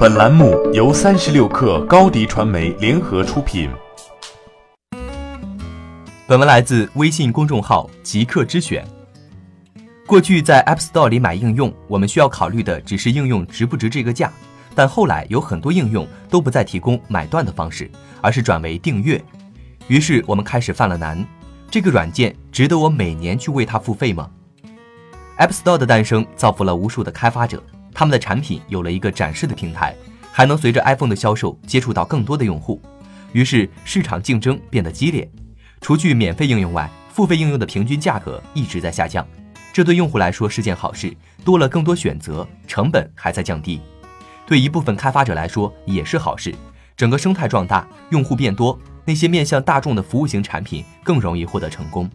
本栏目由三十六氪高低传媒联合出品。本文来自微信公众号极客之选。过去在 App Store 里买应用，我们需要考虑的只是应用值不值这个价。但后来有很多应用都不再提供买断的方式，而是转为订阅。于是我们开始犯了难：这个软件值得我每年去为它付费吗？App Store 的诞生造福了无数的开发者。他们的产品有了一个展示的平台，还能随着 iPhone 的销售接触到更多的用户，于是市场竞争变得激烈。除去免费应用外，付费应用的平均价格一直在下降，这对用户来说是件好事，多了更多选择，成本还在降低。对一部分开发者来说也是好事，整个生态壮大，用户变多，那些面向大众的服务型产品更容易获得成功。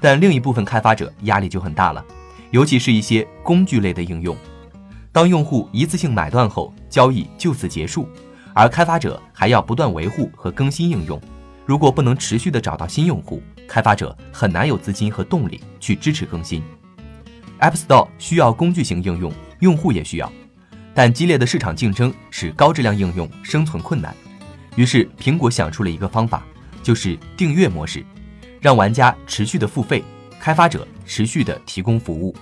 但另一部分开发者压力就很大了，尤其是一些工具类的应用。当用户一次性买断后，交易就此结束，而开发者还要不断维护和更新应用。如果不能持续的找到新用户，开发者很难有资金和动力去支持更新。App Store 需要工具型应用，用户也需要，但激烈的市场竞争使高质量应用生存困难。于是苹果想出了一个方法，就是订阅模式，让玩家持续的付费，开发者持续的提供服务。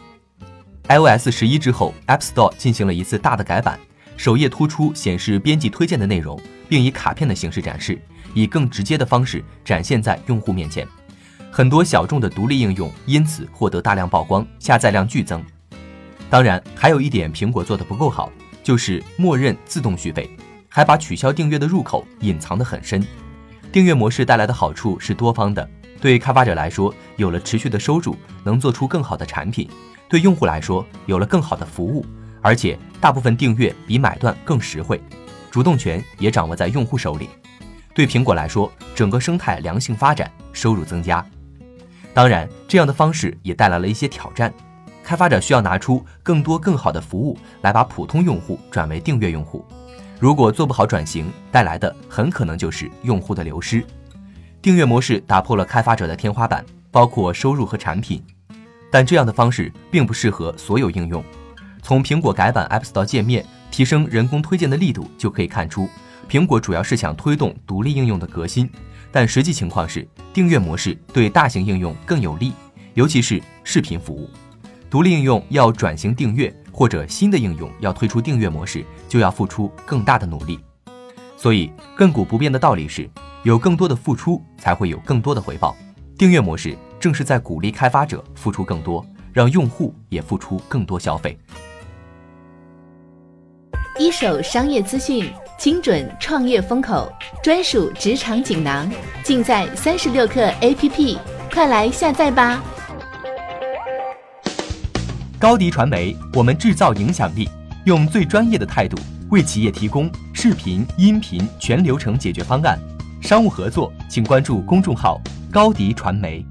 iOS 十一之后，App Store 进行了一次大的改版，首页突出显示编辑推荐的内容，并以卡片的形式展示，以更直接的方式展现在用户面前。很多小众的独立应用因此获得大量曝光，下载量剧增。当然，还有一点苹果做的不够好，就是默认自动续费，还把取消订阅的入口隐藏得很深。订阅模式带来的好处是多方的，对开发者来说，有了持续的收入，能做出更好的产品。对用户来说，有了更好的服务，而且大部分订阅比买断更实惠，主动权也掌握在用户手里。对苹果来说，整个生态良性发展，收入增加。当然，这样的方式也带来了一些挑战，开发者需要拿出更多更好的服务来把普通用户转为订阅用户。如果做不好转型，带来的很可能就是用户的流失。订阅模式打破了开发者的天花板，包括收入和产品。但这样的方式并不适合所有应用。从苹果改版 App Store 界面、提升人工推荐的力度就可以看出，苹果主要是想推动独立应用的革新。但实际情况是，订阅模式对大型应用更有利，尤其是视频服务。独立应用要转型订阅，或者新的应用要推出订阅模式，就要付出更大的努力。所以，亘古不变的道理是，有更多的付出，才会有更多的回报。订阅模式。正是在鼓励开发者付出更多，让用户也付出更多消费。一手商业资讯，精准创业风口，专属职场锦囊，尽在三十六课 APP，快来下载吧！高迪传媒，我们制造影响力，用最专业的态度为企业提供视频、音频全流程解决方案。商务合作，请关注公众号高迪传媒。